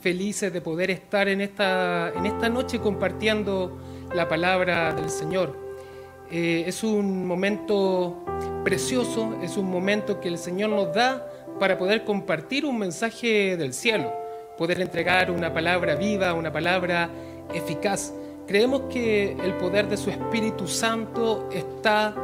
felices de poder estar en esta, en esta noche compartiendo la palabra del Señor. Eh, es un momento precioso, es un momento que el Señor nos da para poder compartir un mensaje del cielo, poder entregar una palabra viva, una palabra eficaz. Creemos que el poder de su Espíritu Santo está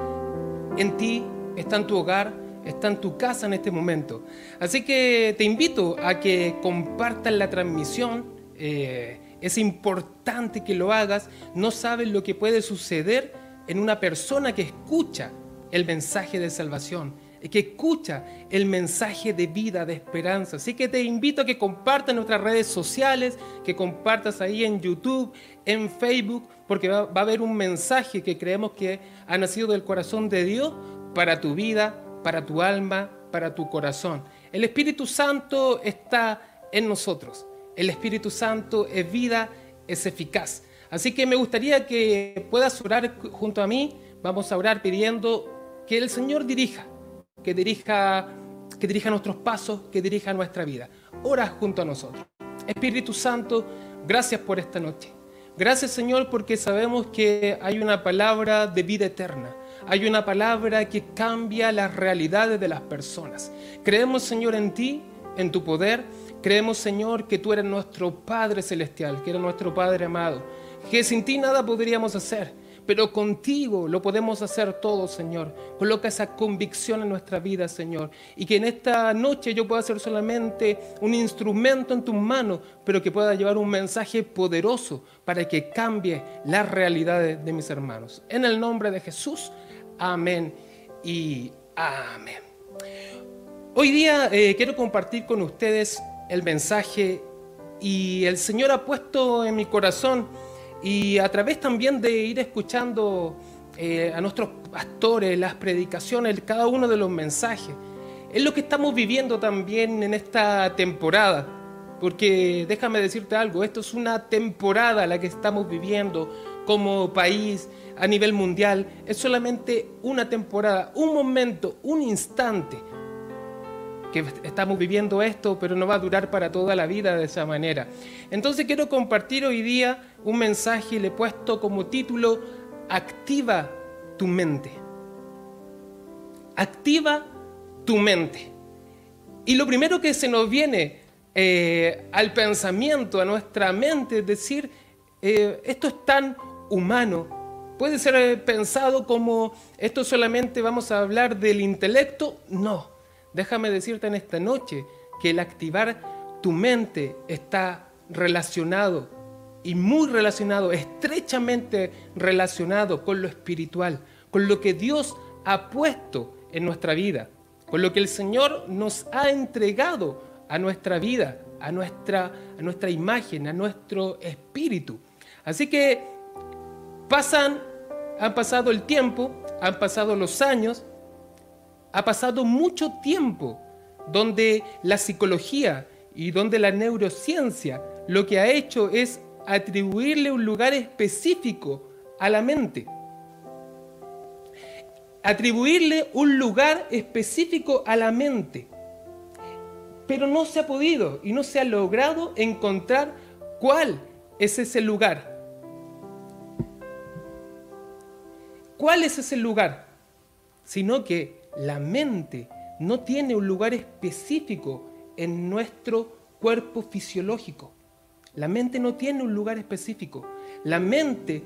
en ti, está en tu hogar, está en tu casa en este momento. Así que te invito a que compartas la transmisión. Eh, es importante que lo hagas. No sabes lo que puede suceder en una persona que escucha el mensaje de salvación, que escucha el mensaje de vida, de esperanza. Así que te invito a que compartas nuestras redes sociales, que compartas ahí en YouTube, en Facebook, porque va a haber un mensaje que creemos que ha nacido del corazón de Dios para tu vida, para tu alma, para tu corazón. El Espíritu Santo está en nosotros. El Espíritu Santo es vida, es eficaz. Así que me gustaría que puedas orar junto a mí. Vamos a orar pidiendo que el Señor dirija, que dirija, que dirija nuestros pasos, que dirija nuestra vida. Ora junto a nosotros. Espíritu Santo, gracias por esta noche. Gracias Señor porque sabemos que hay una palabra de vida eterna hay una palabra que cambia las realidades de las personas. Creemos, Señor, en ti, en tu poder. Creemos, Señor, que tú eres nuestro Padre Celestial, que eres nuestro Padre amado, que sin ti nada podríamos hacer, pero contigo lo podemos hacer todo, Señor. Coloca esa convicción en nuestra vida, Señor, y que en esta noche yo pueda ser solamente un instrumento en tus manos, pero que pueda llevar un mensaje poderoso para que cambie las realidades de mis hermanos. En el nombre de Jesús. Amén y amén. Hoy día eh, quiero compartir con ustedes el mensaje y el Señor ha puesto en mi corazón y a través también de ir escuchando eh, a nuestros pastores, las predicaciones, cada uno de los mensajes. Es lo que estamos viviendo también en esta temporada. Porque déjame decirte algo, esto es una temporada la que estamos viviendo como país, a nivel mundial, es solamente una temporada, un momento, un instante que estamos viviendo esto, pero no va a durar para toda la vida de esa manera. Entonces quiero compartir hoy día un mensaje y le he puesto como título, activa tu mente. Activa tu mente. Y lo primero que se nos viene eh, al pensamiento, a nuestra mente, decir, eh, esto es tan humano, Puede ser eh, pensado como esto solamente vamos a hablar del intelecto. No, déjame decirte en esta noche que el activar tu mente está relacionado y muy relacionado, estrechamente relacionado con lo espiritual, con lo que Dios ha puesto en nuestra vida, con lo que el Señor nos ha entregado a nuestra vida, a nuestra, a nuestra imagen, a nuestro espíritu. Así que Pasan, han pasado el tiempo, han pasado los años, ha pasado mucho tiempo donde la psicología y donde la neurociencia lo que ha hecho es atribuirle un lugar específico a la mente. Atribuirle un lugar específico a la mente. Pero no se ha podido y no se ha logrado encontrar cuál es ese lugar. ¿Cuál es ese lugar? Sino que la mente no tiene un lugar específico en nuestro cuerpo fisiológico. La mente no tiene un lugar específico. La mente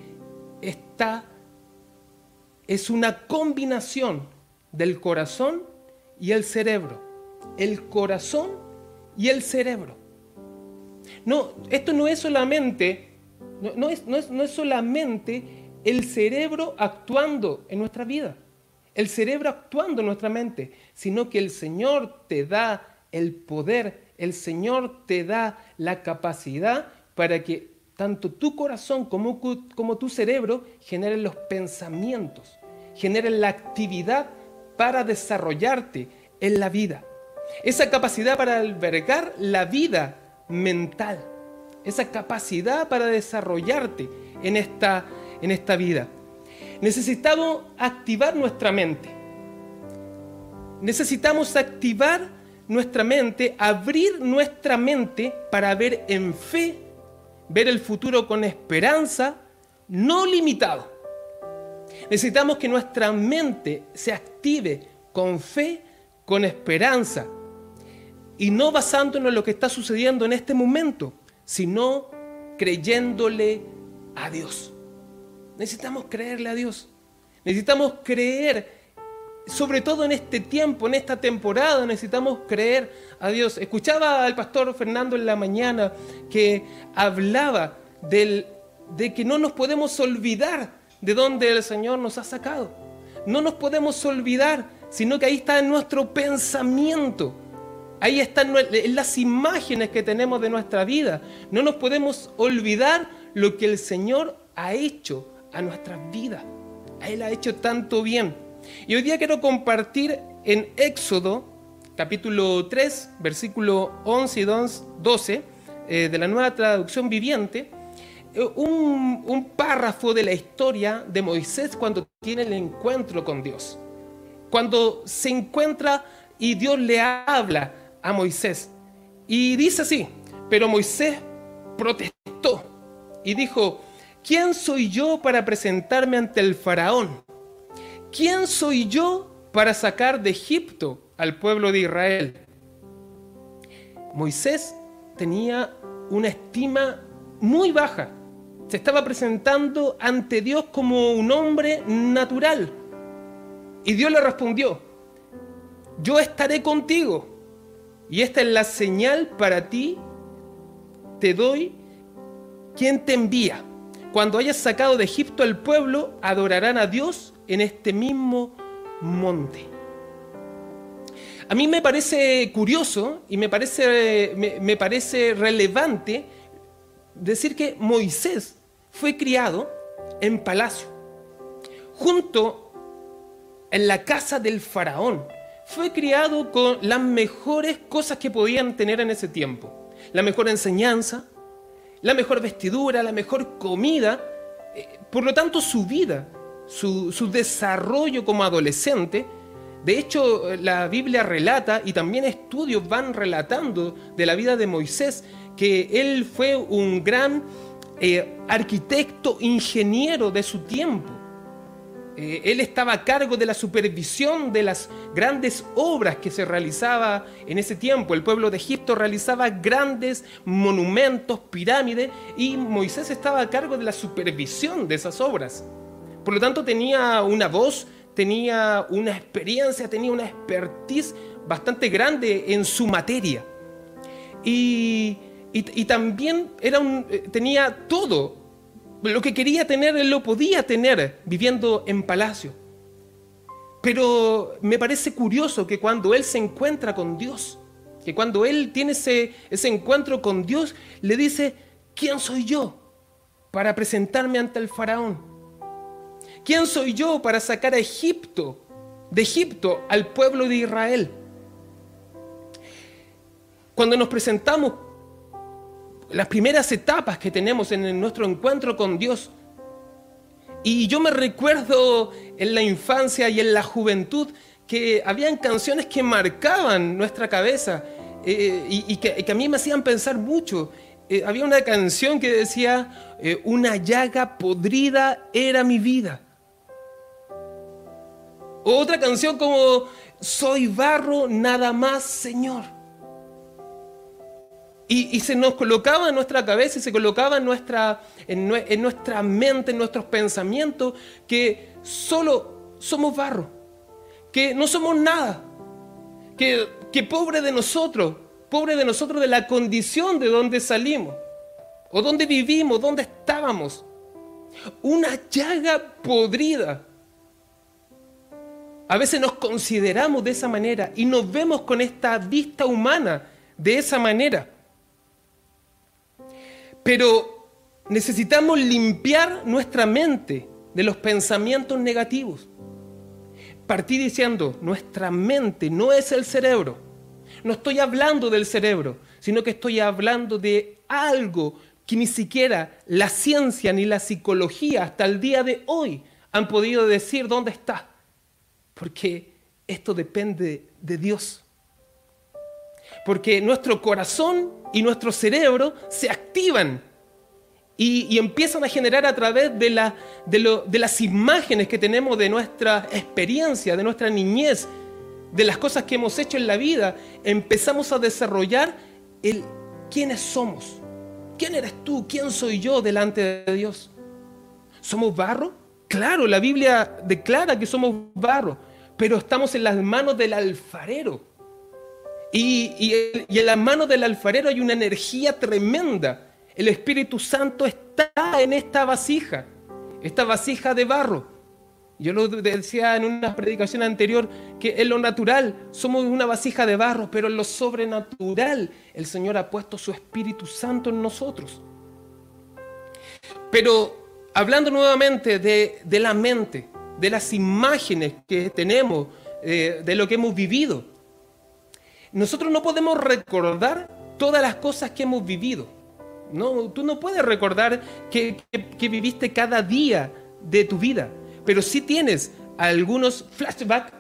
está es una combinación del corazón y el cerebro. El corazón y el cerebro. No, esto no es solamente, no, es, no, es, no es solamente el cerebro actuando en nuestra vida, el cerebro actuando en nuestra mente, sino que el Señor te da el poder, el Señor te da la capacidad para que tanto tu corazón como, como tu cerebro generen los pensamientos, generen la actividad para desarrollarte en la vida. Esa capacidad para albergar la vida mental, esa capacidad para desarrollarte en esta, en esta vida. Necesitamos activar nuestra mente. Necesitamos activar nuestra mente, abrir nuestra mente para ver en fe, ver el futuro con esperanza, no limitado. Necesitamos que nuestra mente se active con fe, con esperanza, y no basándonos en lo que está sucediendo en este momento, sino creyéndole a Dios. Necesitamos creerle a Dios. Necesitamos creer, sobre todo en este tiempo, en esta temporada, necesitamos creer a Dios. Escuchaba al pastor Fernando en la mañana que hablaba del, de que no nos podemos olvidar de dónde el Señor nos ha sacado. No nos podemos olvidar, sino que ahí está en nuestro pensamiento. Ahí están las imágenes que tenemos de nuestra vida. No nos podemos olvidar lo que el Señor ha hecho a nuestras vidas. Él ha hecho tanto bien. Y hoy día quiero compartir en Éxodo, capítulo 3, versículo 11 y 12, eh, de la nueva traducción viviente, eh, un párrafo de la historia de Moisés cuando tiene el encuentro con Dios. Cuando se encuentra y Dios le habla a Moisés. Y dice así, pero Moisés protestó y dijo, ¿quién soy yo para presentarme ante el faraón? ¿Quién soy yo para sacar de Egipto al pueblo de Israel? Moisés tenía una estima muy baja. Se estaba presentando ante Dios como un hombre natural. Y Dios le respondió, yo estaré contigo y esta es la señal para ti, te doy, quien te envía. Cuando hayas sacado de Egipto al pueblo, adorarán a Dios en este mismo monte. A mí me parece curioso y me parece, me, parece relevante decir que Moisés fue criado en palacio, junto en la casa del faraón fue criado con las mejores cosas que podían tener en ese tiempo. La mejor enseñanza, la mejor vestidura, la mejor comida. Eh, por lo tanto, su vida, su, desarrollo como adolescente, de hecho, la Biblia relata y también estudios van relatando de la vida de Moisés que él fue un gran eh, arquitecto, ingeniero de su tiempo. Eh, él estaba a cargo de la supervisión de las grandes obras que se realizaba en ese tiempo. El pueblo de Egipto realizaba grandes monumentos, pirámides, y Moisés estaba a cargo de la supervisión de esas obras. Por lo tanto, tenía una voz, tenía una experiencia, tenía una expertise bastante grande en su materia. Y, también era eh, tenía todo lo que quería tener, él lo podía tener viviendo en palacio. Pero me parece curioso que cuando él se encuentra con Dios, que cuando él tiene ese, ese encuentro con Dios, le dice, ¿quién soy yo para presentarme ante el faraón? ¿Quién soy yo para sacar a Egipto, de Egipto, al pueblo de Israel? Cuando nos presentamos las primeras etapas que tenemos en nuestro encuentro con Dios. Y yo me recuerdo en la infancia y en la juventud que habían canciones que marcaban nuestra cabeza eh, y, que, a mí me hacían pensar mucho. Eh, había una canción que decía, eh, una llaga podrida era mi vida. Otra canción como, soy barro nada más, Señor. Y, se nos colocaba en nuestra cabeza y se colocaba en nuestra, en, nuestra mente, en nuestros pensamientos, que solo somos barro, que no somos nada, que, que pobre de nosotros, pobre de nosotros de la condición de donde salimos, o donde vivimos, donde estábamos. Una llaga podrida. A veces nos consideramos de esa manera y nos vemos con esta vista humana de esa manera. Pero necesitamos limpiar nuestra mente de los pensamientos negativos. Partí diciendo, nuestra mente no es el cerebro. No estoy hablando del cerebro, sino que estoy hablando de algo que ni siquiera la ciencia ni la psicología hasta el día de hoy han podido decir dónde está. Porque esto depende de Dios. Porque nuestro corazón y nuestro cerebro se activan y, empiezan a generar a través de, de las imágenes que tenemos de nuestra experiencia, de nuestra niñez, de las cosas que hemos hecho en la vida, empezamos a desarrollar el quiénes somos. ¿Quién eres tú? ¿Quién soy yo delante de Dios? ¿Somos barro? Claro, la Biblia declara que somos barro, pero estamos en las manos del alfarero. Y, en las manos del alfarero hay una energía tremenda. El Espíritu Santo está en esta vasija, esta vasija de barro. Yo lo decía en una predicación anterior, que en lo natural somos una vasija de barro, pero en lo sobrenatural el Señor ha puesto su Espíritu Santo en nosotros. Pero hablando nuevamente de, la mente, de las imágenes que tenemos, eh, de lo que hemos vivido, nosotros no podemos recordar todas las cosas que hemos vivido. No, tú no puedes recordar que viviste cada día de tu vida pero sí tienes algunos flashbacks,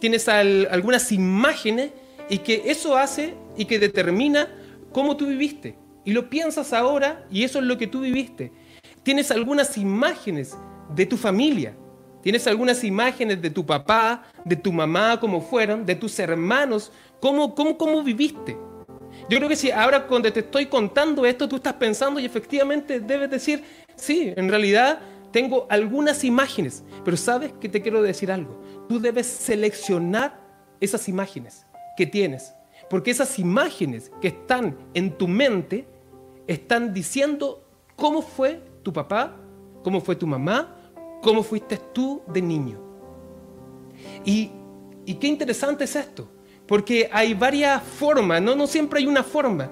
tienes algunas imágenes y que eso hace y que determina cómo tú viviste. Y lo piensas ahora y eso es lo que tú viviste. Tienes algunas imágenes de tu familia, tienes algunas imágenes de tu papá, de tu mamá, cómo fueron, de tus hermanos, cómo, cómo, cómo viviste. Yo creo que si ahora cuando te estoy contando esto, tú estás pensando y efectivamente debes decir, sí, en realidad tengo algunas imágenes, pero sabes que te quiero decir algo. Tú debes seleccionar esas imágenes que tienes, porque esas imágenes que están en tu mente están diciendo cómo fue tu papá, cómo fue tu mamá, cómo fuiste tú de niño. Y, qué interesante es esto, porque hay varias formas, no, no siempre hay una forma.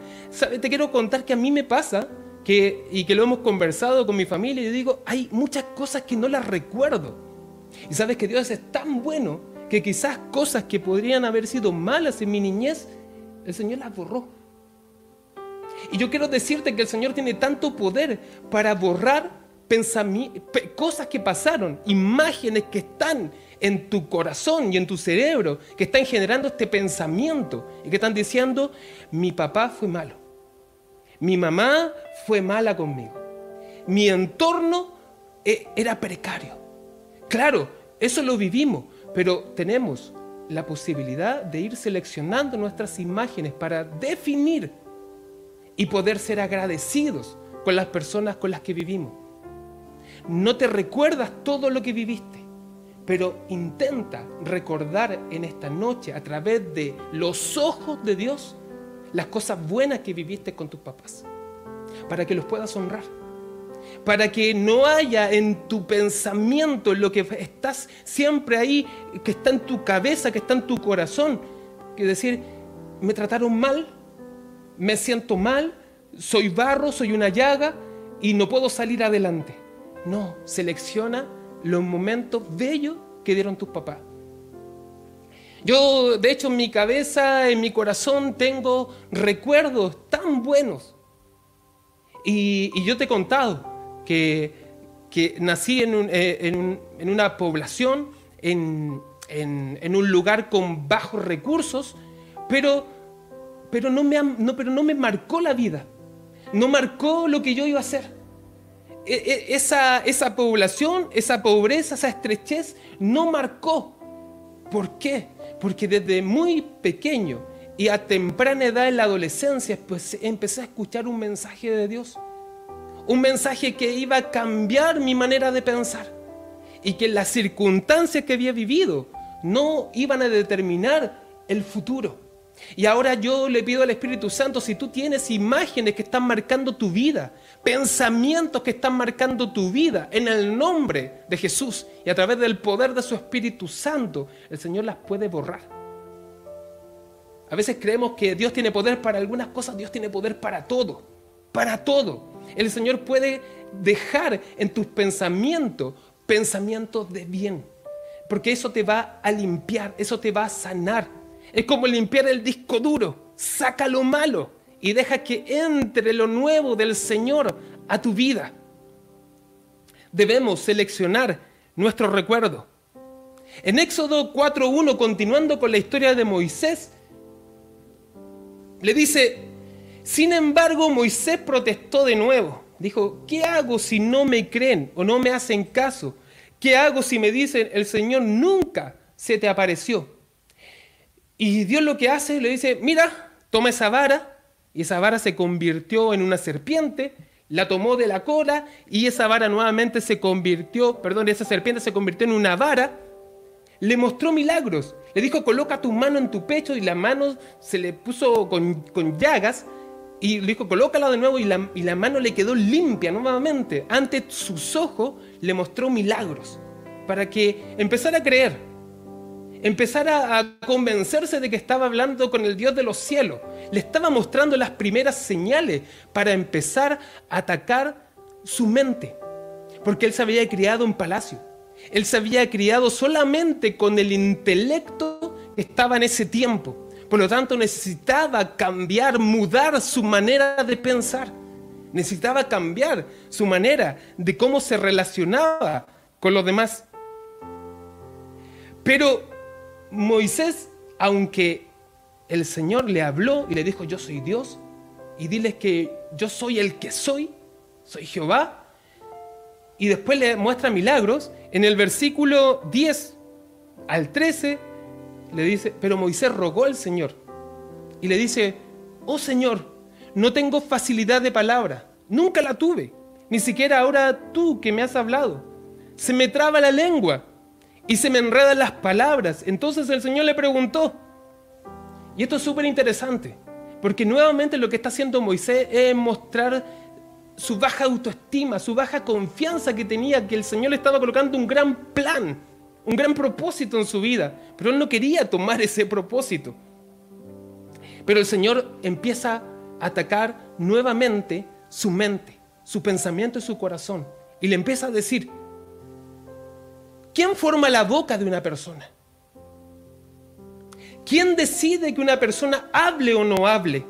Te quiero contar que a mí me pasa y que lo hemos conversado con mi familia, y yo digo, hay muchas cosas que no las recuerdo. Y sabes que Dios es tan bueno que quizás cosas que podrían haber sido malas en mi niñez, el Señor las borró. Y yo quiero decirte que el Señor tiene tanto poder para borrar cosas que pasaron, imágenes que están en tu corazón y en tu cerebro, que están generando este pensamiento y que están diciendo, mi papá fue malo mi mamá fue mala conmigo. Mi entorno eh, era precario. Claro, eso lo vivimos, pero tenemos la posibilidad de ir seleccionando nuestras imágenes para definir y poder ser agradecidos con las personas con las que vivimos. No te recuerdas todo lo que viviste, pero intenta recordar en esta noche a través de los ojos de Dios las cosas buenas que viviste con tus papás, para que los puedas honrar, para que no haya en tu pensamiento, en lo que estás siempre ahí, que está en tu cabeza, que está en tu corazón, que decir, me trataron mal, me siento mal, soy barro, soy una llaga y no puedo salir adelante. No, selecciona los momentos bellos que dieron tus papás. Yo, de hecho, en mi cabeza, en mi corazón, tengo recuerdos tan buenos. Y, yo te he contado que, nací eh, en, una población, en, un lugar con bajos recursos, pero, pero, no me, pero no me marcó la vida. No marcó lo que yo iba a hacer. E, e, esa, esa población, esa pobreza, esa estrechez, no marcó. ¿Por qué? Porque desde muy pequeño y a temprana edad en la adolescencia, pues empecé a escuchar un mensaje de Dios. Un mensaje que iba a cambiar mi manera de pensar. Y que las circunstancias que había vivido no iban a determinar el futuro. Y ahora yo le pido al Espíritu Santo, si tú tienes imágenes que están marcando tu vida, pensamientos que están marcando tu vida, en el nombre de Jesús y a través del poder de su Espíritu Santo, el Señor las puede borrar. A veces creemos que Dios tiene poder para algunas cosas, Dios tiene poder para todo, para todo. El Señor puede dejar en tus pensamientos pensamientos de bien, porque eso te va a limpiar, eso te va a sanar. Es como limpiar el disco duro, saca lo malo y deja que entre lo nuevo del Señor a tu vida. Debemos seleccionar nuestro recuerdo. En Éxodo 4.1, continuando con la historia de Moisés, le dice, sin embargo Moisés protestó de nuevo. Dijo, ¿qué hago si no me creen o no me hacen caso? ¿Qué hago si me dicen, el Señor nunca se te apareció? Y Dios lo que hace, le dice, mira, toma esa vara, y esa vara se convirtió en una serpiente, la tomó de la cola, y esa vara nuevamente se convirtió, perdón, esa serpiente se convirtió en una vara, le mostró milagros, le dijo, coloca tu mano en tu pecho, y la mano se le puso con, llagas, y le dijo, colócala de nuevo y la mano le quedó limpia nuevamente. Ante sus ojos le mostró milagros para que empezara a creer, empezara a convencerse de que estaba hablando con el Dios de los cielos. Le estaba mostrando las primeras señales para empezar a atacar su mente. Porque él se había criado en palacio. Él se había criado solamente con el intelecto que estaba en ese tiempo. Por lo tanto, necesitaba cambiar, mudar su manera de pensar. Necesitaba cambiar su manera de cómo se relacionaba con los demás. Pero Moisés, aunque el Señor le habló y le dijo, yo soy Dios, y diles que yo soy el que soy, soy Jehová, y después le muestra milagros, en el versículo 10 al 13 le dice, pero Moisés rogó al Señor y le dice, oh Señor, no tengo facilidad de palabra, nunca la tuve, ni siquiera ahora tú que me has hablado. Se me traba la lengua y se me enredan las palabras. Entonces el Señor le preguntó, y esto es súper interesante, porque nuevamente lo que está haciendo Moisés es mostrar su baja autoestima, su baja confianza que tenía, que el Señor le estaba colocando un gran plan un gran propósito en su vida, pero él no quería tomar ese propósito. Pero el Señor empieza a atacar nuevamente su mente, su pensamiento y su corazón. Y le empieza a decir, ¿quién forma la boca de una persona? ¿Quién decide que una persona hable o no hable?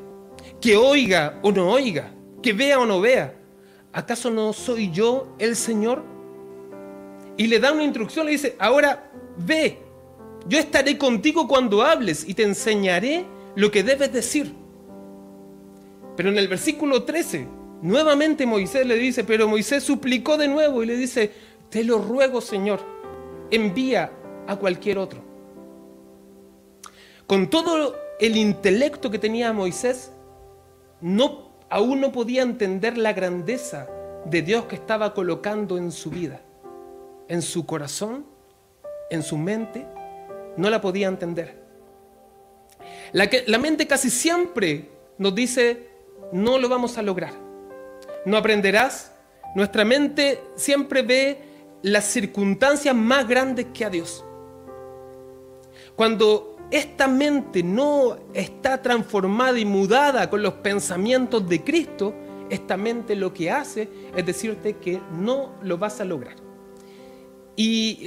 Que oiga o no oiga? Que vea o no vea? ¿Acaso no soy yo el Señor? y le da una instrucción, le dice, ahora ve, yo estaré contigo cuando hables y te enseñaré lo que debes decir. Pero en el versículo 13, nuevamente Moisés le dice, pero Moisés suplicó de nuevo y le dice, te lo ruego Señor, envía a cualquier otro. Con todo el intelecto que tenía Moisés, no, aún no podía entender la grandeza de Dios que estaba colocando en su vida en su corazón, en su mente, no la podía entender. La, la mente casi siempre nos dice, no lo vamos a lograr, no aprenderás. Nuestra mente siempre ve las circunstancias más grandes que a Dios. Cuando esta mente no está transformada y mudada con los pensamientos de Cristo, esta mente lo que hace es decirte que no lo vas a lograr. Y,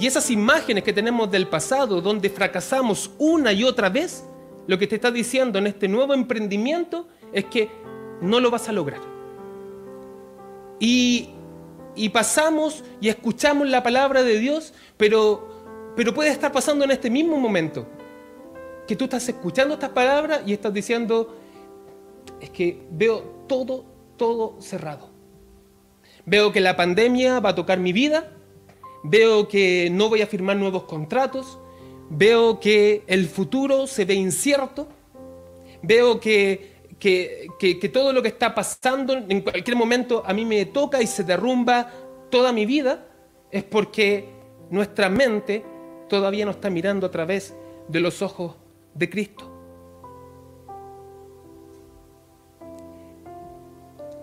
y esas imágenes que tenemos del pasado, donde fracasamos una y otra vez, lo que te está diciendo en este nuevo emprendimiento es que no lo vas a lograr. Y, y pasamos y escuchamos la palabra de Dios, pero, pero puede estar pasando en este mismo momento, que tú estás escuchando estas palabras y estás diciendo, es que veo todo, todo cerrado. Veo que la pandemia va a tocar mi vida, veo que no voy a firmar nuevos contratos, veo que el futuro se ve incierto, veo que, que, todo lo que está pasando en cualquier momento a mí me toca y se derrumba toda mi vida, es porque nuestra mente todavía no está mirando a través de los ojos de Cristo.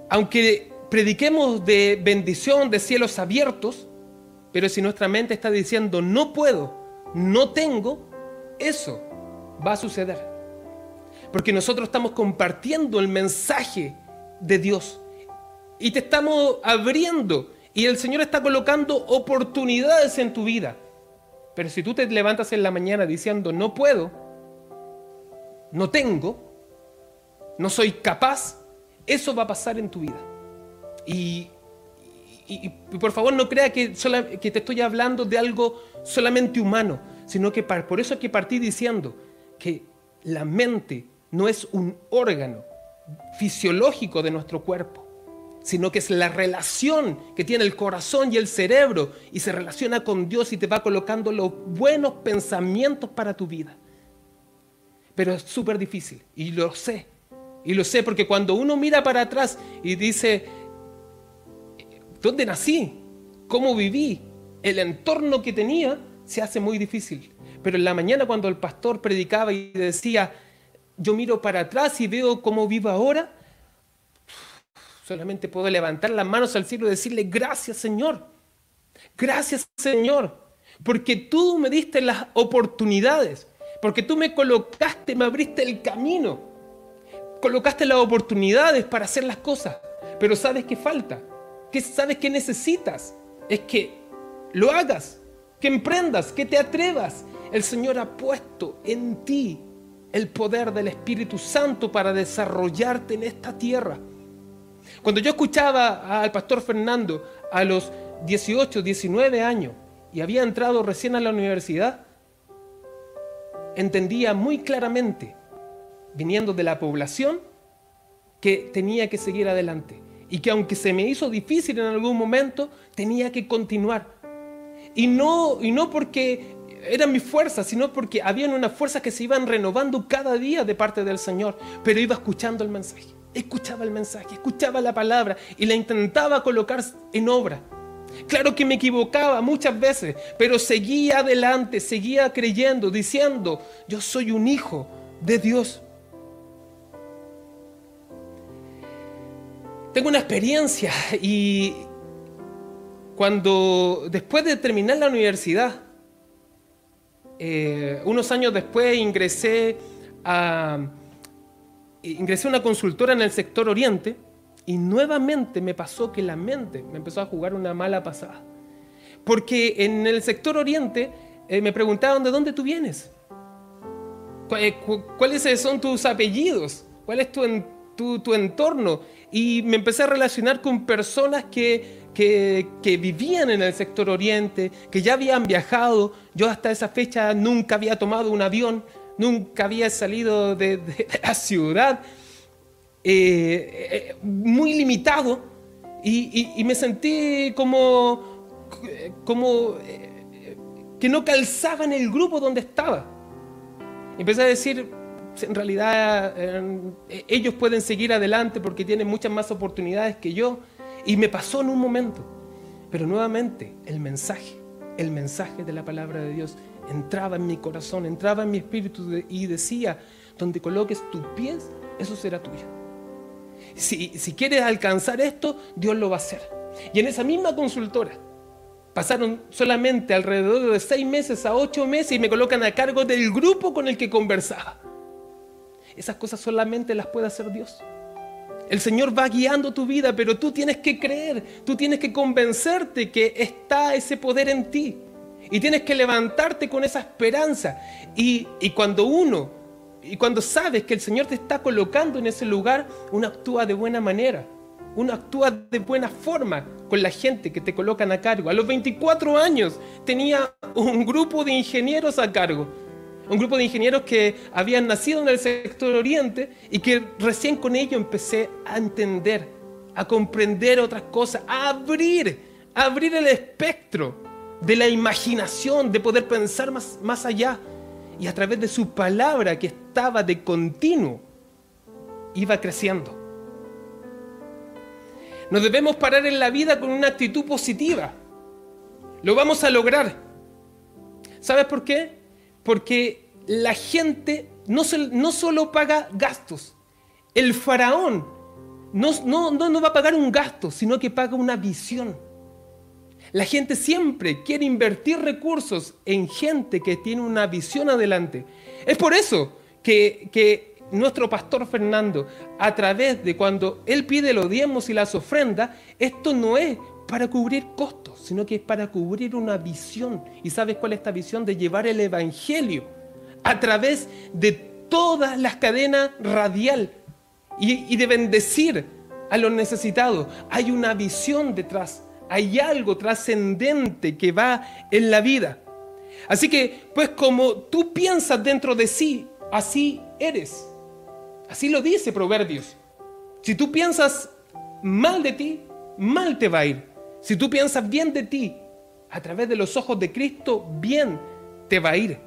Aunque prediquemos de bendición, de cielos abiertos, pero si nuestra mente está diciendo no puedo, no tengo, eso va a suceder. Porque nosotros estamos compartiendo el mensaje de Dios y te estamos abriendo y el Señor está colocando oportunidades en tu vida. Pero si tú te levantas en la mañana diciendo no puedo, no tengo, no soy capaz, eso va a pasar en tu vida. Y, por favor no crea que, que te estoy hablando de algo solamente humano, sino que por eso hay que partir diciendo que la mente no es un órgano fisiológico de nuestro cuerpo, sino que es la relación que tiene el corazón y el cerebro y se relaciona con Dios y te va colocando los buenos pensamientos para tu vida. Pero es súper difícil y lo sé. Y lo sé porque cuando uno mira para atrás y dice, ¿dónde nací? ¿Cómo viví? El entorno que tenía se hace muy difícil. Pero en la mañana cuando el pastor predicaba y decía, yo miro para atrás y veo cómo vivo ahora, solamente puedo levantar las manos al cielo y decirle, gracias Señor, gracias Señor, porque tú me diste las oportunidades, porque tú me colocaste, me abriste el camino, colocaste las oportunidades para hacer las cosas, pero ¿sabes qué falta? ¿Qué sabes qué necesitas? Es que lo hagas, que emprendas, que te atrevas. El Señor ha puesto en ti el poder del Espíritu Santo para desarrollarte en esta tierra. Cuando yo escuchaba al pastor Fernando a los 18, 19 años y había entrado recién a la universidad, entendía muy claramente, viniendo de la población, que tenía que seguir adelante y que aunque se me hizo difícil en algún momento, tenía que continuar. Y no, y no porque eran mis fuerzas, sino porque habían unas fuerzas que se iban renovando cada día de parte del Señor, pero iba escuchando el mensaje, escuchaba el mensaje, escuchaba la palabra y la intentaba colocar en obra. Claro que me equivocaba muchas veces, pero seguía adelante, seguía creyendo, diciendo, yo soy un hijo de Dios. Tengo una experiencia y cuando después de terminar la universidad, eh, unos años después ingresé a, ingresé una consultora en el sector oriente y nuevamente me pasó que la mente me empezó a jugar una mala pasada. Porque en el sector oriente eh, me preguntaban de dónde tú vienes, eh, cuáles son tus apellidos, cuál es tu, tu entorno. Y me empecé a relacionar con personas que que, vivían en el sector oriente, que ya habían viajado. Yo hasta esa fecha nunca había tomado un avión, nunca había salido de, la ciudad, eh, eh, muy limitado, y, me sentí como, como eh, que no calzaba en el grupo donde estaba. Empecé a decir, en realidad ellos pueden seguir adelante porque tienen muchas más oportunidades que yo y me pasó en un momento. Pero nuevamente el mensaje, el mensaje de la palabra de Dios entraba en mi corazón, entraba en mi espíritu y decía, donde coloques tus pies, eso será tuyo. Si, si quieres alcanzar esto, Dios lo va a hacer. Y en esa misma consultora, pasaron solamente alrededor de seis meses a ocho meses y me colocan a cargo del grupo con el que conversaba. Esas cosas solamente las puede hacer Dios. El Señor va guiando tu vida, pero tú tienes que creer, tú tienes que convencerte que está ese poder en ti. Y tienes que levantarte con esa esperanza. Y, cuando uno, y cuando sabes que el Señor te está colocando en ese lugar, uno actúa de buena manera. Uno actúa de buena forma con la gente que te colocan a cargo. A los 24 años tenía un grupo de ingenieros a cargo un grupo de ingenieros que habían nacido en el sector oriente y que recién con ello empecé a entender, a comprender otras cosas, a abrir, a abrir el espectro de la imaginación, de poder pensar más, más allá. Y a través de su palabra que estaba de continuo, iba creciendo. Nos debemos parar en la vida con una actitud positiva. Lo vamos a lograr. ¿Sabes por qué? Porque la gente no, solo paga gastos, el faraón no va a pagar un gasto, sino que paga una visión. La gente siempre quiere invertir recursos en gente que tiene una visión adelante. Es por eso que, que nuestro pastor Fernando, a través de cuando él pide los diezmos y las ofrendas, esto no es para cubrir costos, sino que es para cubrir una visión. ¿Y sabes cuál es esta visión? De llevar el Evangelio a través de todas las cadenas radial y, y de bendecir a los necesitados. Hay una visión detrás, hay algo trascendente que va en la vida. Así que, pues como tú piensas dentro de sí, así eres. Así lo dice Proverbios. Si tú piensas mal de ti, mal te va a ir. Si tú piensas bien de ti, a través de los ojos de Cristo, bien te va a ir.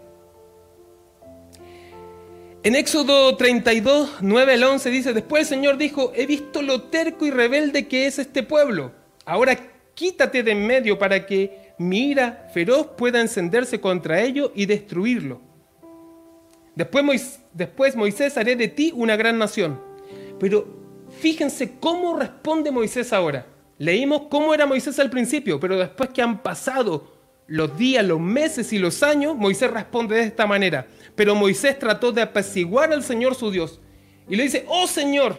En Éxodo 32, 9 al 11 dice, después el Señor dijo, he visto lo terco y rebelde que es este pueblo. Ahora quítate de en medio para que mi ira feroz pueda encenderse contra ellos y destruirlo. Después después Moisés haré de ti una gran nación. Pero fíjense cómo responde Moisés ahora. Leímos cómo era Moisés al principio, pero después que han pasado los días, los meses y los años, Moisés responde de esta manera. Pero Moisés trató de apaciguar al Señor su Dios. Y le dice, oh Señor,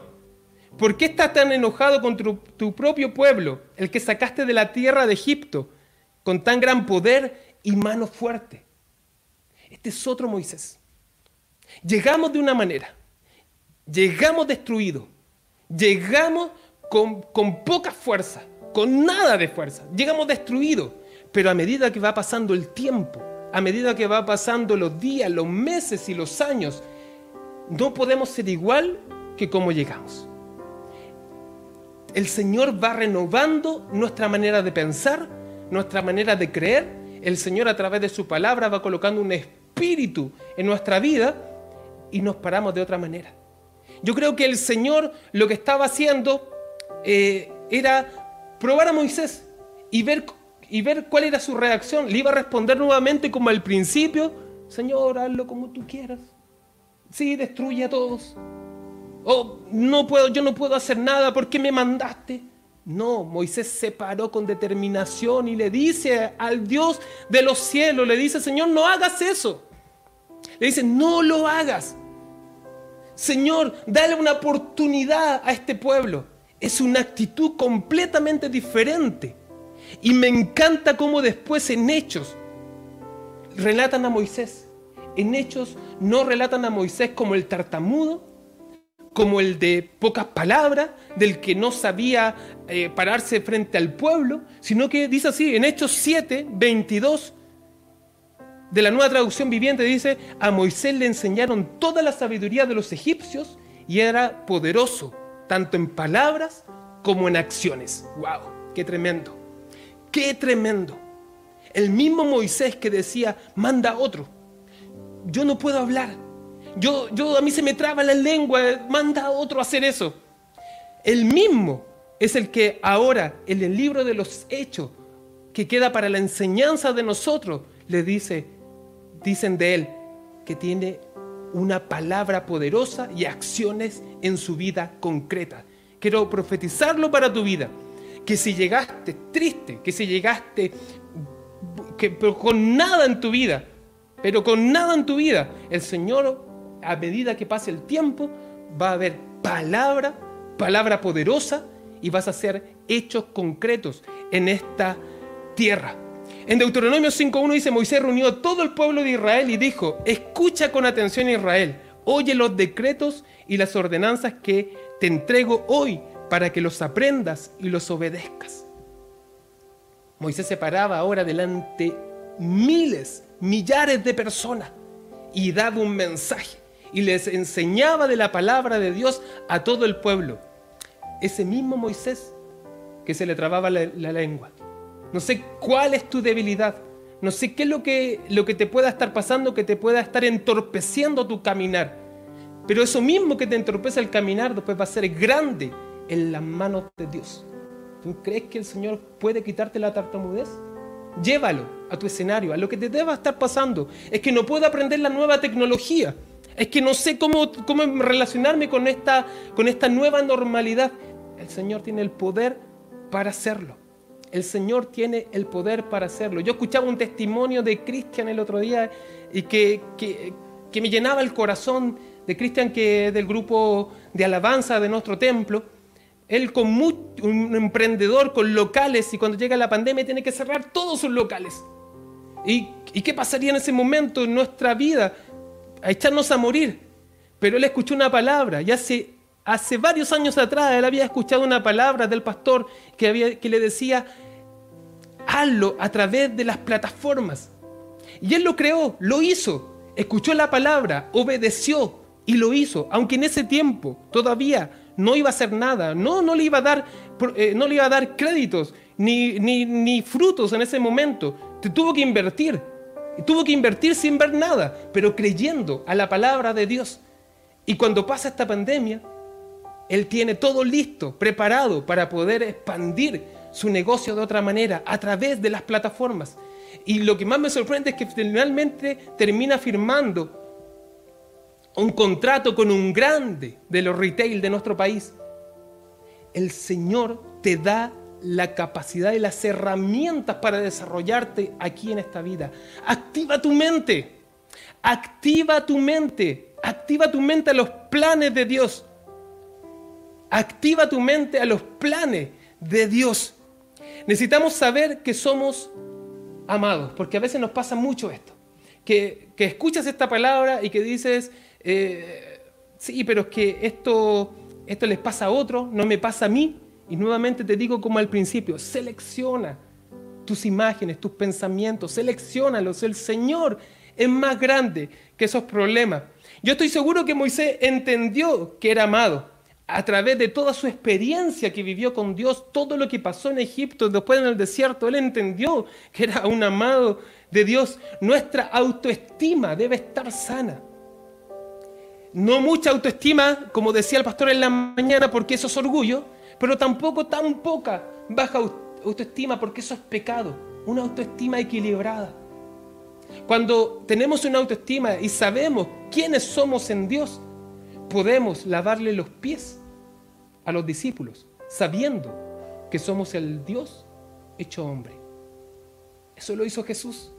¿por qué estás tan enojado con tu, tu propio pueblo, el que sacaste de la tierra de Egipto, con tan gran poder y mano fuerte? Este es otro Moisés. Llegamos de una manera, llegamos destruidos, llegamos con, poca fuerza, con nada de fuerza, llegamos destruidos, pero a medida que va pasando el tiempo, a medida que va pasando los días, los meses y los años, no podemos ser igual que como llegamos. El Señor va renovando nuestra manera de pensar, nuestra manera de creer. El Señor a través de su palabra va colocando un espíritu en nuestra vida y nos paramos de otra manera. Yo creo que el Señor lo que estaba haciendo eh, era probar a Moisés y ver, y ver cuál era su reacción. Le iba a responder nuevamente como al principio, Señor, hazlo como tú quieras. Sí, destruye a todos. Oh, no puedo, yo no puedo hacer nada, ¿por qué me mandaste? No, Moisés se paró con determinación y le dice al Dios de los cielos, le dice, Señor, no hagas eso. Le dice, no lo hagas. Señor, dale una oportunidad a este pueblo. Es una actitud completamente diferente. Y me encanta cómo después en Hechos relatan a Moisés. En Hechos no relatan a Moisés como el tartamudo, como el de pocas palabras, del que no sabía eh, pararse frente al pueblo, sino que dice así, en Hechos 7, 22, de la nueva traducción viviente dice, a Moisés le enseñaron toda la sabiduría de los egipcios y era poderoso, tanto en palabras como en acciones. ¡Wow! ¡Qué tremendo! ¡Qué tremendo! El mismo Moisés que decía, manda a otro. Yo no puedo hablar. Yo, yo, a mí se me traba la lengua, manda a otro a hacer eso. El mismo es el que ahora en el libro de los hechos, que queda para la enseñanza de nosotros, le dice, dicen de él que tiene una palabra poderosa y acciones en su vida concreta. Quiero profetizarlo para tu vida. Que si llegaste triste, que si llegaste que, con nada en tu vida, pero con nada en tu vida, el Señor, a medida que pase el tiempo, va a haber palabra, palabra poderosa, y vas a hacer hechos concretos en esta tierra. En Deuteronomio 5.1 dice, Moisés reunió a todo el pueblo de Israel y dijo, escucha con atención Israel, oye los decretos y las ordenanzas que te entrego hoy para que los aprendas y los obedezcas. Moisés se paraba ahora delante miles, millares de personas y daba un mensaje y les enseñaba de la palabra de Dios a todo el pueblo. Ese mismo Moisés que se le trababa la, la lengua no sé cuál es tu debilidad. No sé qué es lo que, te pueda estar pasando, que te pueda estar entorpeciendo tu caminar. Pero eso mismo que te entorpece el caminar después va a ser grande en las manos de Dios. ¿Tú crees que el Señor puede quitarte la tartamudez? Llévalo a tu escenario, a lo que te deba estar pasando. Es que no puedo aprender la nueva tecnología. Es que no sé cómo, relacionarme con esta nueva normalidad. el Señor tiene el poder para hacerlo. El Señor tiene el poder para hacerlo. Yo escuchaba un testimonio de Cristian el otro día y que, que, me llenaba el corazón de Cristian, que del grupo de alabanza de nuestro templo. Él con un emprendedor con locales y cuando llega la pandemia tiene que cerrar todos sus locales. ¿Y, ¿Y, qué pasaría en ese momento en nuestra vida? A echarnos a morir. Pero él escuchó una palabra y hace, hace varios años atrás él había escuchado una palabra del pastor que, había, que le decía, hazlo a través de las plataformas. Y él lo creó, lo hizo, escuchó la palabra, obedeció y lo hizo, aunque en ese tiempo todavía no iba a hacer nada, no, no, le, iba a dar, eh, no le iba a dar créditos ni, ni, ni frutos en ese momento. Te tuvo que invertir, tuvo que invertir sin ver nada, pero creyendo a la palabra de Dios. Y cuando pasa esta pandemia, él tiene todo listo, preparado para poder expandir su negocio de otra manera, a través de las plataformas. Y lo que más me sorprende es que finalmente termina firmando un contrato con un grande de los retail de nuestro país. El Señor te da la capacidad y las herramientas para desarrollarte aquí en esta vida. Activa tu mente. Activa tu mente. Activa tu mente a los planes de Dios. Activa tu mente a los planes de Dios. Necesitamos saber que somos amados, porque a veces nos pasa mucho esto. Que, escuchas esta palabra y que dices, eh, sí, pero es que esto, esto les pasa a otros, no me pasa a mí. Y nuevamente te digo como al principio, selecciona tus imágenes, tus pensamientos, seleccionalos. El Señor es más grande que esos problemas. Yo estoy seguro que Moisés entendió que era amado a través de toda su experiencia que vivió con Dios, todo lo que pasó en Egipto, después en el desierto, él entendió que era un amado de Dios. Nuestra autoestima debe estar sana. No mucha autoestima, como decía el pastor en la mañana, porque eso es orgullo, pero tampoco tan poca baja autoestima, porque eso es pecado. Una autoestima equilibrada. Cuando tenemos una autoestima y sabemos quiénes somos en Dios, podemos lavarle los pies a los discípulos, sabiendo que somos el Dios hecho hombre. Eso lo hizo Jesús.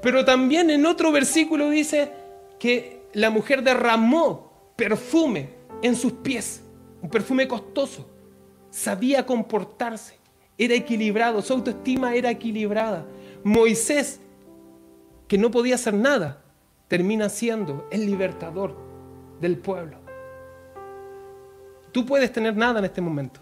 Pero también en otro versículo dice que la mujer derramó perfume en sus pies, un perfume costoso. Sabía comportarse, era equilibrado, su autoestima era equilibrada. Moisés, que no podía hacer nada, termina siendo el libertador del pueblo. Tú puedes tener nada en este momento.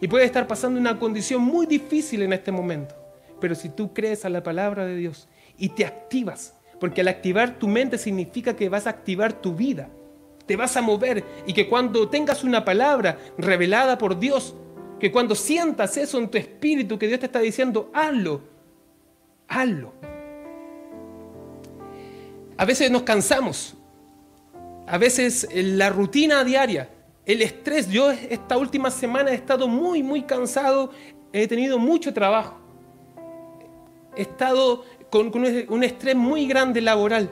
Y puedes estar pasando una condición muy difícil en este momento. Pero si tú crees a la palabra de Dios y te activas, porque al activar tu mente significa que vas a activar tu vida, te vas a mover y que cuando tengas una palabra revelada por Dios, que cuando sientas eso en tu espíritu que Dios te está diciendo, hazlo, hazlo. A veces nos cansamos a veces la rutina diaria, el estrés. Yo esta última semana he estado muy, muy cansado, he tenido mucho trabajo. He estado con, un estrés muy grande laboral.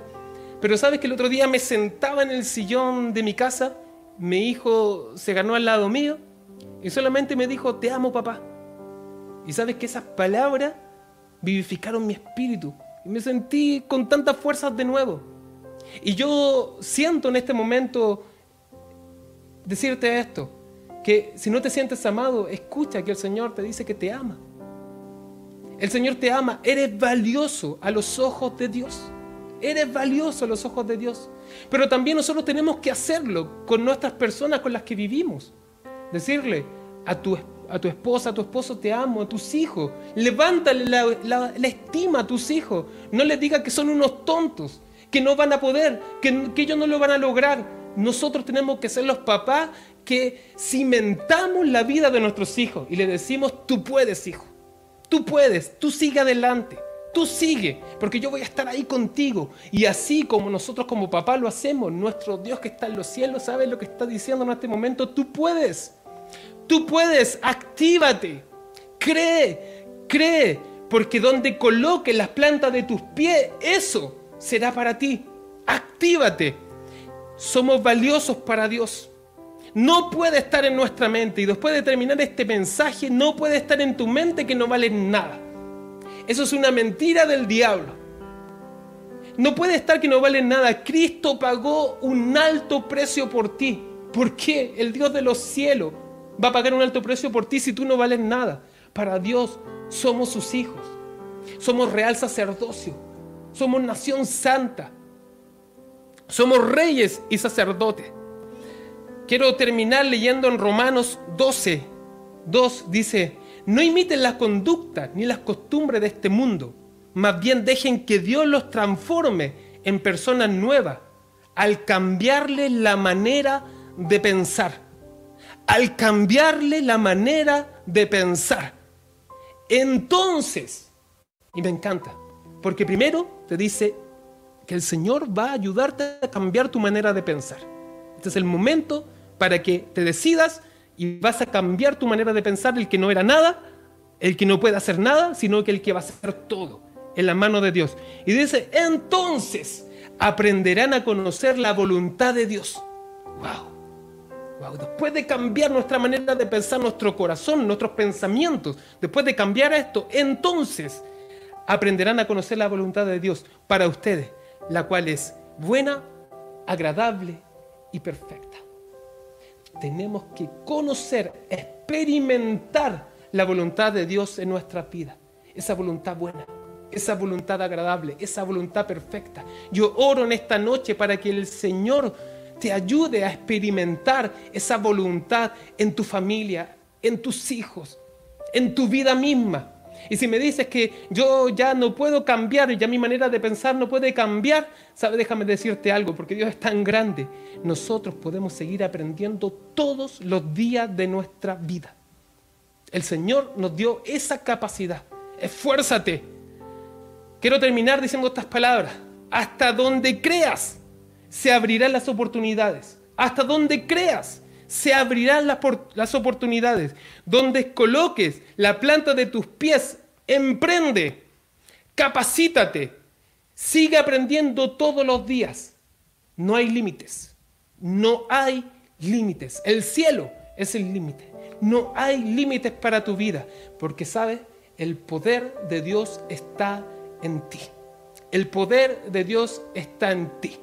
Pero sabes que el otro día me sentaba en el sillón de mi casa, mi hijo se ganó al lado mío y solamente me dijo, te amo papá. Y sabes que esas palabras vivificaron mi espíritu y me sentí con tantas fuerzas de nuevo. Y yo siento en este momento decirte esto, que si no te sientes amado, escucha que el Señor te dice que te ama. El Señor te ama, eres valioso a los ojos de Dios. Eres valioso a los ojos de Dios. Pero también nosotros tenemos que hacerlo con nuestras personas con las que vivimos. Decirle a tu, a tu esposa, a tu esposo, te amo, a tus hijos. Levántale la, la estima a tus hijos. No les digas que son unos tontos que no van a poder, que, ellos no lo van a lograr. Nosotros tenemos que ser los papás que cimentamos la vida de nuestros hijos y le decimos, tú puedes, hijo, tú puedes, tú sigue adelante, tú sigue, porque yo voy a estar ahí contigo. Y así como nosotros como papá lo hacemos, nuestro Dios que está en los cielos sabe lo que está diciendo en este momento, tú puedes, tú puedes, actívate, cree, cree, porque donde coloque las plantas de tus pies, eso será para ti. Actívate. Somos valiosos para Dios. no puede estar en nuestra mente. Y después de terminar este mensaje, no puede estar en tu mente que no vale nada. Eso es una mentira del diablo. No puede estar que no vale nada. Cristo pagó un alto precio por ti. ¿Por qué? El Dios de los cielos va a pagar un alto precio por ti si tú no vales nada. Para Dios somos sus hijos. Somos real sacerdocio. Somos nación santa. Somos reyes y sacerdotes. Quiero terminar leyendo en Romanos 12, 2 dice, no imiten las conductas ni las costumbres de este mundo, más bien dejen que Dios los transforme en personas nuevas al cambiarle la manera de pensar. Al cambiarle la manera de pensar. Entonces, y me encanta, porque primero te dice que el Señor va a ayudarte a cambiar tu manera de pensar. Este es el momento para que te decidas y vas a cambiar tu manera de pensar, el que no era nada, el que no puede hacer nada, sino que el que va a hacer todo en la mano de Dios. Y dice, entonces aprenderán a conocer la voluntad de Dios. Wow. Wow. Después de cambiar nuestra manera de pensar, nuestro corazón, nuestros pensamientos, después de cambiar esto, entonces aprenderán a conocer la voluntad de Dios para ustedes, la cual es buena, agradable y perfecta tenemos que conocer, experimentar la voluntad de Dios en nuestra vida. Esa voluntad buena, esa voluntad agradable, esa voluntad perfecta. Yo oro en esta noche para que el Señor te ayude a experimentar esa voluntad en tu familia, en tus hijos, en tu vida misma. Y si me dices que yo ya no puedo cambiar, ya mi manera de pensar no puede cambiar, sabe, déjame decirte algo, porque Dios es tan grande. Nosotros podemos seguir aprendiendo todos los días de nuestra vida. El Señor nos dio esa capacidad. Esfuérzate. Quiero terminar diciendo estas palabras. Hasta donde creas, se abrirán las oportunidades. Hasta donde creas, se abrirán las, oportunidades. Donde coloques la planta de tus pies, emprende, capacítate, sigue aprendiendo todos los días. No hay límites, no hay límites. El cielo es el límite. No hay límites para tu vida, porque sabes, el poder de Dios está en ti. El poder de Dios está en ti.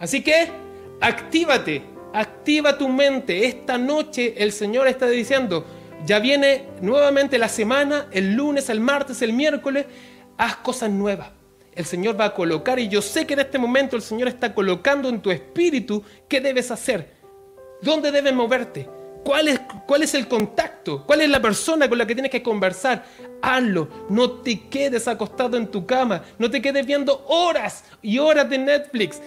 Así que actívate Activa tu mente. Esta noche el Señor está diciendo, ya viene nuevamente la semana, el lunes, el martes, el miércoles, haz cosas nuevas. El Señor va a colocar, y yo sé que en este momento el Señor está colocando en tu espíritu qué debes hacer, dónde debes moverte, cuál es, cuál es el contacto, cuál es la persona con la que tienes que conversar. Hazlo, no te quedes acostado en tu cama, no te quedes viendo horas y horas de Netflix.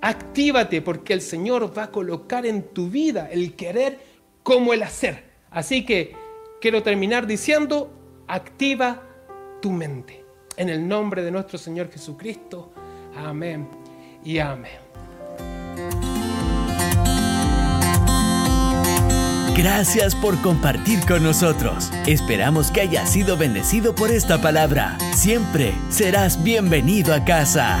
Actívate porque el Señor va a colocar en tu vida el querer como el hacer. Así que quiero terminar diciendo, activa tu mente. En el nombre de nuestro Señor Jesucristo. Amén y amén. Gracias por compartir con nosotros. Esperamos que hayas sido bendecido por esta palabra. Siempre serás bienvenido a casa.